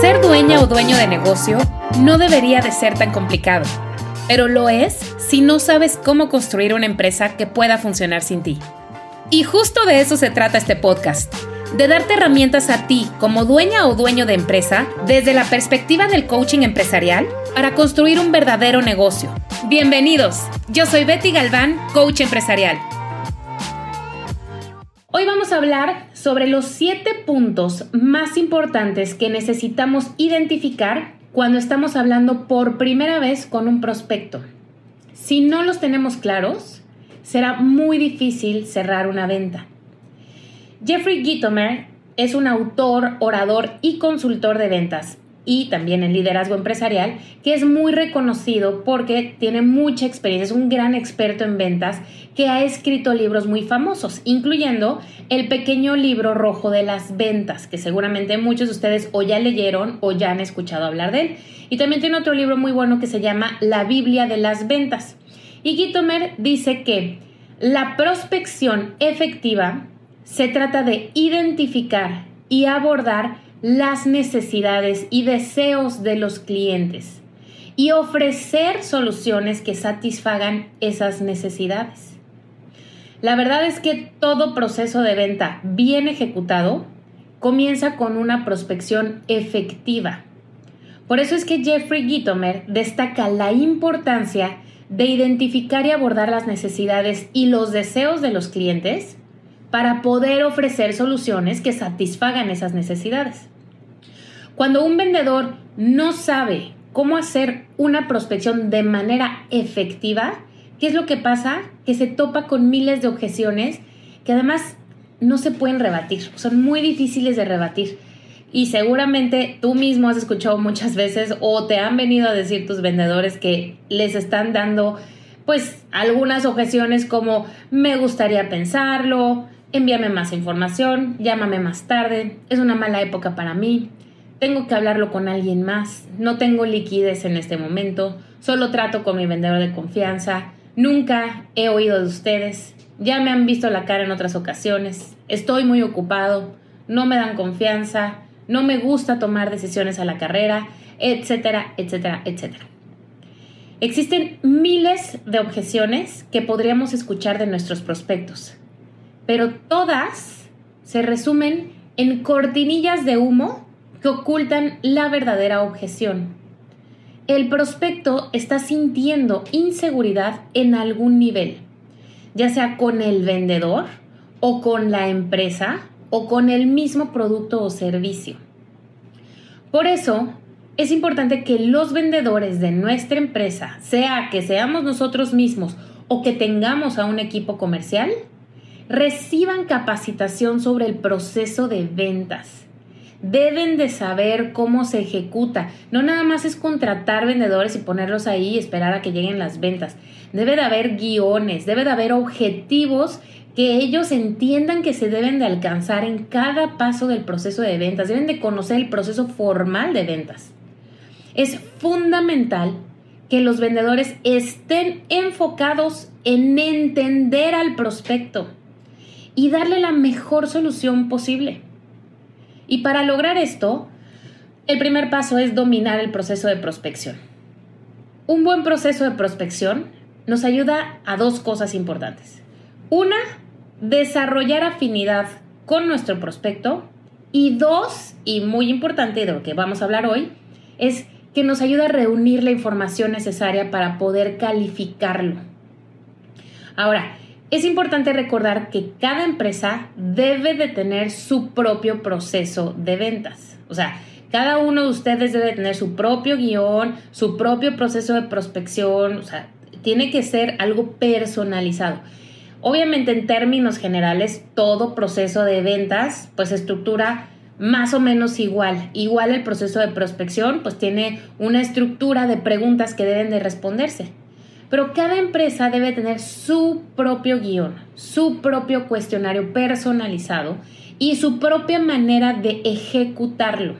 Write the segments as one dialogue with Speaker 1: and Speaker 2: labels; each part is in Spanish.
Speaker 1: Ser dueña o dueño de negocio no debería de ser tan complicado, pero lo es si no sabes cómo construir una empresa que pueda funcionar sin ti. Y justo de eso se trata este podcast, de darte herramientas a ti como dueña o dueño de empresa desde la perspectiva del coaching empresarial para construir un verdadero negocio. Bienvenidos, yo soy Betty Galván, coach empresarial. Hoy vamos a hablar sobre los siete puntos más importantes que necesitamos identificar cuando estamos hablando por primera vez con un prospecto. Si no los tenemos claros, será muy difícil cerrar una venta. Jeffrey Gitomer es un autor, orador y consultor de ventas y también en liderazgo empresarial, que es muy reconocido porque tiene mucha experiencia, es un gran experto en ventas que ha escrito libros muy famosos, incluyendo el pequeño libro rojo de las ventas, que seguramente muchos de ustedes o ya leyeron o ya han escuchado hablar de él. Y también tiene otro libro muy bueno que se llama La Biblia de las Ventas. Y Gitomer dice que la prospección efectiva se trata de identificar y abordar las necesidades y deseos de los clientes y ofrecer soluciones que satisfagan esas necesidades. La verdad es que todo proceso de venta bien ejecutado comienza con una prospección efectiva. Por eso es que Jeffrey Gitomer destaca la importancia de identificar y abordar las necesidades y los deseos de los clientes para poder ofrecer soluciones que satisfagan esas necesidades. Cuando un vendedor no sabe cómo hacer una prospección de manera efectiva, ¿qué es lo que pasa? Que se topa con miles de objeciones que además no se pueden rebatir, son muy difíciles de rebatir. Y seguramente tú mismo has escuchado muchas veces o te han venido a decir tus vendedores que les están dando pues algunas objeciones como me gustaría pensarlo, envíame más información, llámame más tarde, es una mala época para mí, tengo que hablarlo con alguien más, no tengo liquidez en este momento, solo trato con mi vendedor de confianza, nunca he oído de ustedes, ya me han visto la cara en otras ocasiones, estoy muy ocupado, no me dan confianza, no me gusta tomar decisiones a la carrera, etcétera, etcétera, etcétera. Existen miles de objeciones que podríamos escuchar de nuestros prospectos, pero todas se resumen en cortinillas de humo que ocultan la verdadera objeción. El prospecto está sintiendo inseguridad en algún nivel, ya sea con el vendedor o con la empresa o con el mismo producto o servicio. Por eso, es importante que los vendedores de nuestra empresa, sea que seamos nosotros mismos o que tengamos a un equipo comercial, reciban capacitación sobre el proceso de ventas deben de saber cómo se ejecuta. No nada más es contratar vendedores y ponerlos ahí y esperar a que lleguen las ventas. Debe de haber guiones, debe de haber objetivos que ellos entiendan que se deben de alcanzar en cada paso del proceso de ventas. Deben de conocer el proceso formal de ventas. Es fundamental que los vendedores estén enfocados en entender al prospecto y darle la mejor solución posible. Y para lograr esto, el primer paso es dominar el proceso de prospección. Un buen proceso de prospección nos ayuda a dos cosas importantes. Una, desarrollar afinidad con nuestro prospecto. Y dos, y muy importante de lo que vamos a hablar hoy, es que nos ayuda a reunir la información necesaria para poder calificarlo. Ahora, es importante recordar que cada empresa debe de tener su propio proceso de ventas. O sea, cada uno de ustedes debe tener su propio guion, su propio proceso de prospección, o sea, tiene que ser algo personalizado. Obviamente en términos generales todo proceso de ventas pues estructura más o menos igual. Igual el proceso de prospección pues tiene una estructura de preguntas que deben de responderse. Pero cada empresa debe tener su propio guion, su propio cuestionario personalizado y su propia manera de ejecutarlo.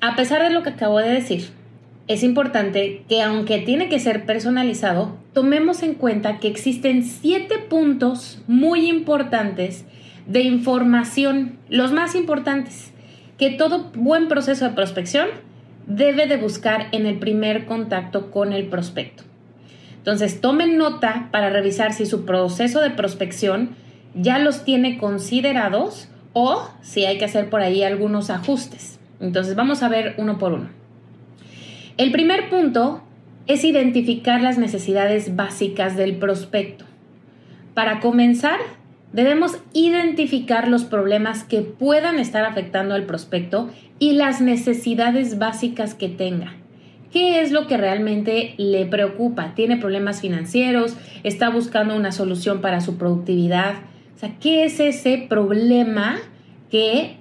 Speaker 1: A pesar de lo que acabo de decir, es importante que aunque tiene que ser personalizado, tomemos en cuenta que existen siete puntos muy importantes de información, los más importantes, que todo buen proceso de prospección debe de buscar en el primer contacto con el prospecto. Entonces, tomen nota para revisar si su proceso de prospección ya los tiene considerados o si hay que hacer por ahí algunos ajustes. Entonces, vamos a ver uno por uno. El primer punto es identificar las necesidades básicas del prospecto. Para comenzar, Debemos identificar los problemas que puedan estar afectando al prospecto y las necesidades básicas que tenga. ¿Qué es lo que realmente le preocupa? ¿Tiene problemas financieros? ¿Está buscando una solución para su productividad? O sea, ¿qué es ese problema que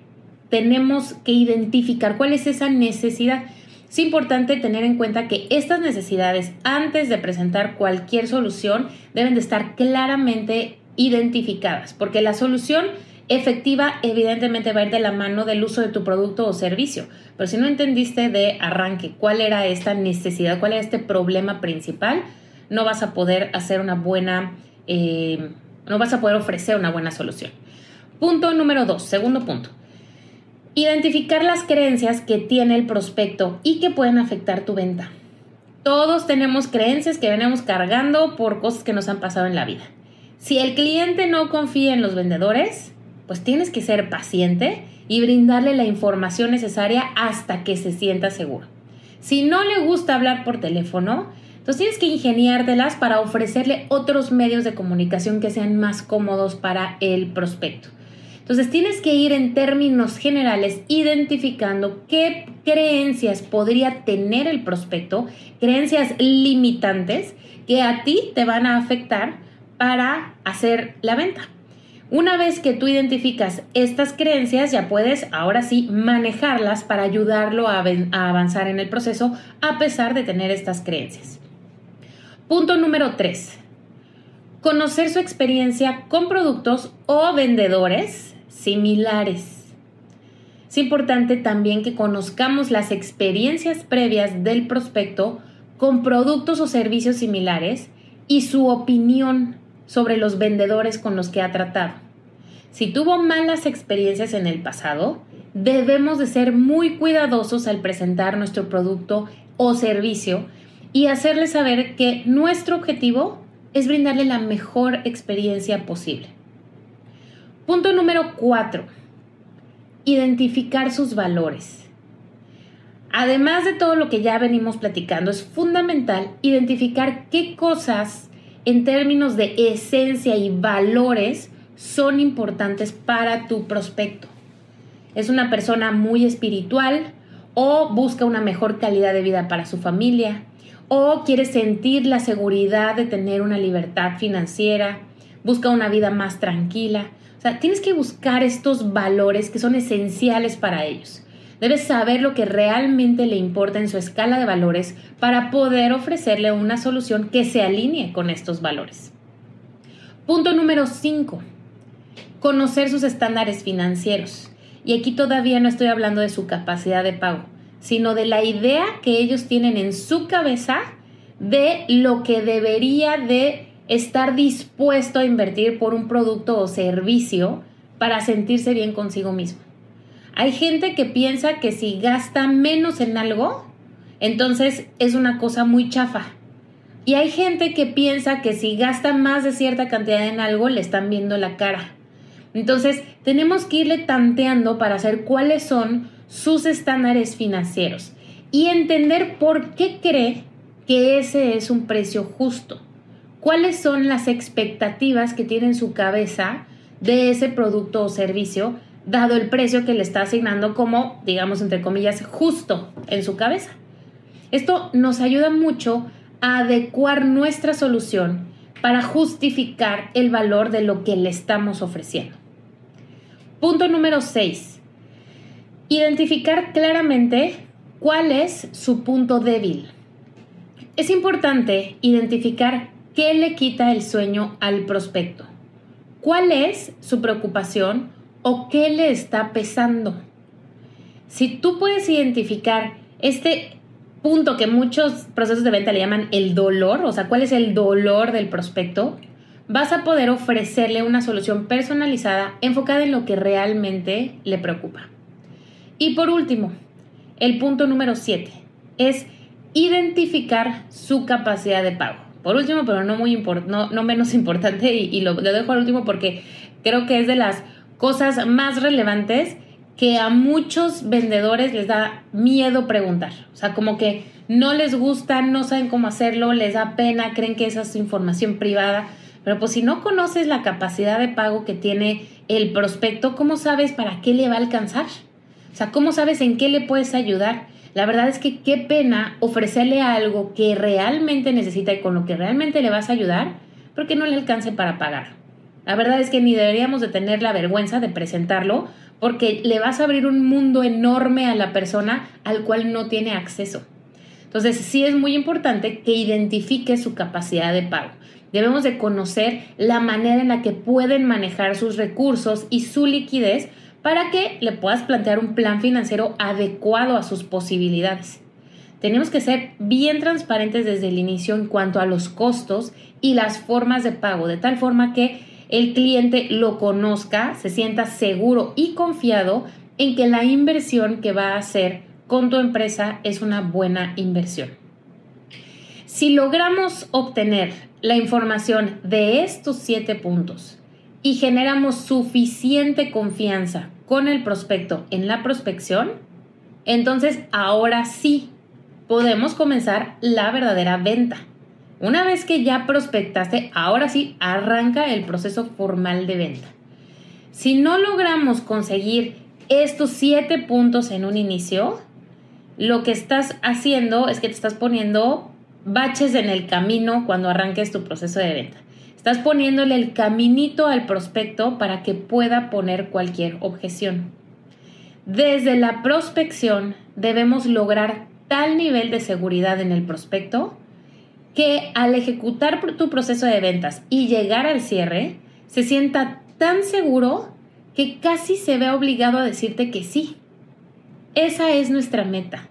Speaker 1: tenemos que identificar? ¿Cuál es esa necesidad? Es importante tener en cuenta que estas necesidades, antes de presentar cualquier solución, deben de estar claramente identificadas, porque la solución efectiva evidentemente va a ir de la mano del uso de tu producto o servicio, pero si no entendiste de arranque cuál era esta necesidad, cuál era este problema principal, no vas a poder hacer una buena, eh, no vas a poder ofrecer una buena solución. Punto número dos, segundo punto. Identificar las creencias que tiene el prospecto y que pueden afectar tu venta. Todos tenemos creencias que venimos cargando por cosas que nos han pasado en la vida. Si el cliente no confía en los vendedores, pues tienes que ser paciente y brindarle la información necesaria hasta que se sienta seguro. Si no le gusta hablar por teléfono, entonces tienes que ingeniártelas para ofrecerle otros medios de comunicación que sean más cómodos para el prospecto. Entonces tienes que ir en términos generales identificando qué creencias podría tener el prospecto, creencias limitantes que a ti te van a afectar para hacer la venta. Una vez que tú identificas estas creencias, ya puedes ahora sí manejarlas para ayudarlo a, avanzar en el proceso a pesar de tener estas creencias. Punto número 3. Conocer su experiencia con productos o vendedores similares. Es importante también que conozcamos las experiencias previas del prospecto con productos o servicios similares y su opinión sobre los vendedores con los que ha tratado. Si tuvo malas experiencias en el pasado, debemos de ser muy cuidadosos al presentar nuestro producto o servicio y hacerle saber que nuestro objetivo es brindarle la mejor experiencia posible. Punto número 4. Identificar sus valores. Además de todo lo que ya venimos platicando, es fundamental identificar qué cosas en términos de esencia y valores son importantes para tu prospecto. Es una persona muy espiritual o busca una mejor calidad de vida para su familia o quiere sentir la seguridad de tener una libertad financiera, busca una vida más tranquila. O sea, tienes que buscar estos valores que son esenciales para ellos. Debes saber lo que realmente le importa en su escala de valores para poder ofrecerle una solución que se alinee con estos valores. Punto número 5. Conocer sus estándares financieros. Y aquí todavía no estoy hablando de su capacidad de pago, sino de la idea que ellos tienen en su cabeza de lo que debería de estar dispuesto a invertir por un producto o servicio para sentirse bien consigo mismo. Hay gente que piensa que si gasta menos en algo, entonces es una cosa muy chafa. Y hay gente que piensa que si gasta más de cierta cantidad en algo, le están viendo la cara. Entonces, tenemos que irle tanteando para saber cuáles son sus estándares financieros y entender por qué cree que ese es un precio justo. ¿Cuáles son las expectativas que tiene en su cabeza de ese producto o servicio dado el precio que le está asignando como, digamos, entre comillas, justo en su cabeza. Esto nos ayuda mucho a adecuar nuestra solución para justificar el valor de lo que le estamos ofreciendo. Punto número 6. Identificar claramente cuál es su punto débil. Es importante identificar qué le quita el sueño al prospecto. ¿Cuál es su preocupación o qué le está pesando? Si tú puedes identificar este punto que muchos procesos de venta le llaman el dolor, o sea, cuál es el dolor del prospecto, vas a poder ofrecerle una solución personalizada enfocada en lo que realmente le preocupa. Y por último, el punto número 7 es identificar su capacidad de pago. Por último, pero no, muy no, no menos importante, y, lo, lo dejo al último porque creo que es de las cosas más relevantes que a muchos vendedores les da miedo preguntar. O sea, como que no les gusta, no saben cómo hacerlo, les da pena, creen que esa es información privada. Pero pues si no conoces la capacidad de pago que tiene el prospecto, ¿cómo sabes para qué le va a alcanzar? O sea, ¿cómo sabes en qué le puedes ayudar? La verdad es que qué pena ofrecerle algo que realmente necesita y con lo que realmente le vas a ayudar, porque no le alcance para pagar. La verdad es que ni deberíamos de tener la vergüenza de presentarlo porque le vas a abrir un mundo enorme a la persona al cual no tiene acceso. Entonces, sí es muy importante que identifique su capacidad de pago. Debemos de conocer la manera en la que pueden manejar sus recursos y su liquidez para que le puedas plantear un plan financiero adecuado a sus posibilidades. Tenemos que ser bien transparentes desde el inicio en cuanto a los costos y las formas de pago, de tal forma que el cliente lo conozca, se sienta seguro y confiado en que la inversión que va a hacer con tu empresa es una buena inversión. Si logramos obtener la información de estos siete puntos y generamos suficiente confianza con el prospecto en la prospección, entonces ahora sí podemos comenzar la verdadera venta. Una vez que ya prospectaste, ahora sí arranca el proceso formal de venta. Si no logramos conseguir estos siete puntos en un inicio, lo que estás haciendo es que te estás poniendo baches en el camino cuando arranques tu proceso de venta. Estás poniéndole el caminito al prospecto para que pueda poner cualquier objeción. Desde la prospección debemos lograr tal nivel de seguridad en el prospecto que al ejecutar tu proceso de ventas y llegar al cierre, se sienta tan seguro que casi se ve obligado a decirte que sí. Esa es nuestra meta.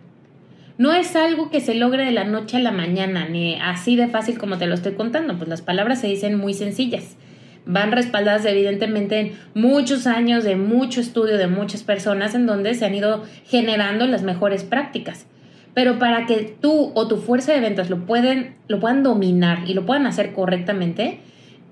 Speaker 1: No es algo que se logre de la noche a la mañana, ni así de fácil como te lo estoy contando, pues las palabras se dicen muy sencillas. Van respaldadas evidentemente en muchos años de mucho estudio de muchas personas en donde se han ido generando las mejores prácticas. Pero para que tú o tu fuerza de ventas lo, pueden, lo puedan dominar y lo puedan hacer correctamente,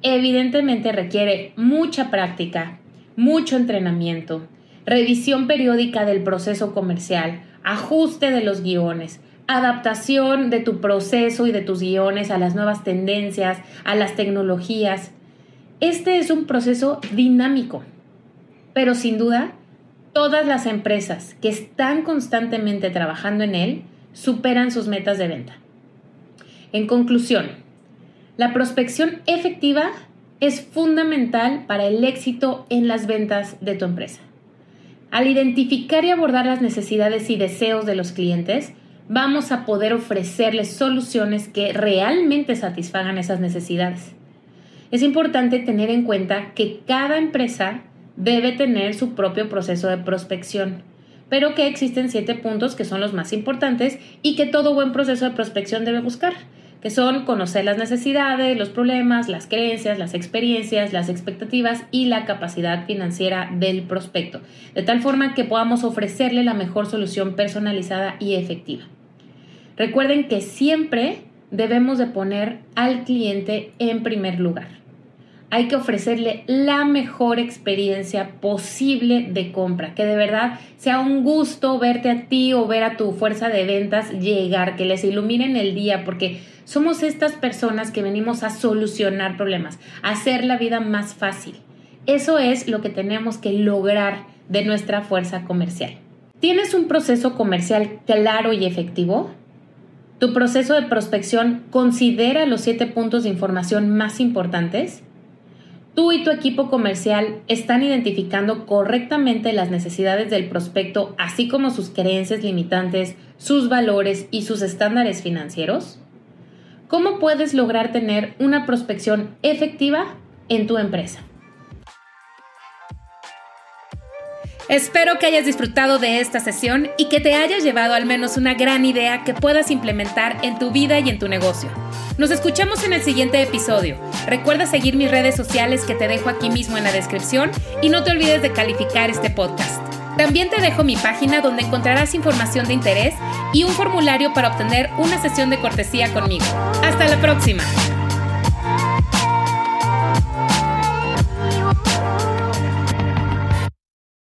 Speaker 1: evidentemente requiere mucha práctica, mucho entrenamiento, revisión periódica del proceso comercial, ajuste de los guiones, adaptación de tu proceso y de tus guiones a las nuevas tendencias, a las tecnologías. Este es un proceso dinámico, pero sin duda, todas las empresas que están constantemente trabajando en él superan sus metas de venta. En conclusión, la prospección efectiva es fundamental para el éxito en las ventas de tu empresa. Al identificar y abordar las necesidades y deseos de los clientes, vamos a poder ofrecerles soluciones que realmente satisfagan esas necesidades. Es importante tener en cuenta que cada empresa debe tener su propio proceso de prospección pero que existen siete puntos que son los más importantes y que todo buen proceso de prospección debe buscar, que son conocer las necesidades, los problemas, las creencias, las experiencias, las expectativas y la capacidad financiera del prospecto, de tal forma que podamos ofrecerle la mejor solución personalizada y efectiva. Recuerden que siempre debemos de poner al cliente en primer lugar hay que ofrecerle la mejor experiencia posible de compra, que de verdad sea un gusto verte a ti o ver a tu fuerza de ventas llegar, que les iluminen el día, porque somos estas personas que venimos a solucionar problemas, a hacer la vida más fácil. Eso es lo que tenemos que lograr de nuestra fuerza comercial. ¿Tienes un proceso comercial claro y efectivo? ¿Tu proceso de prospección considera los siete puntos de información más importantes? ¿Tú y tu equipo comercial están identificando correctamente las necesidades del prospecto, así como sus creencias limitantes, sus valores y sus estándares financieros? ¿Cómo puedes lograr tener una prospección efectiva en tu empresa?
Speaker 2: Espero que hayas disfrutado de esta sesión y que te hayas llevado al menos una gran idea que puedas implementar en tu vida y en tu negocio. Nos escuchamos en el siguiente episodio. Recuerda seguir mis redes sociales que te dejo aquí mismo en la descripción y no te olvides de calificar este podcast. También te dejo mi página donde encontrarás información de interés y un formulario para obtener una sesión de cortesía conmigo. Hasta la próxima.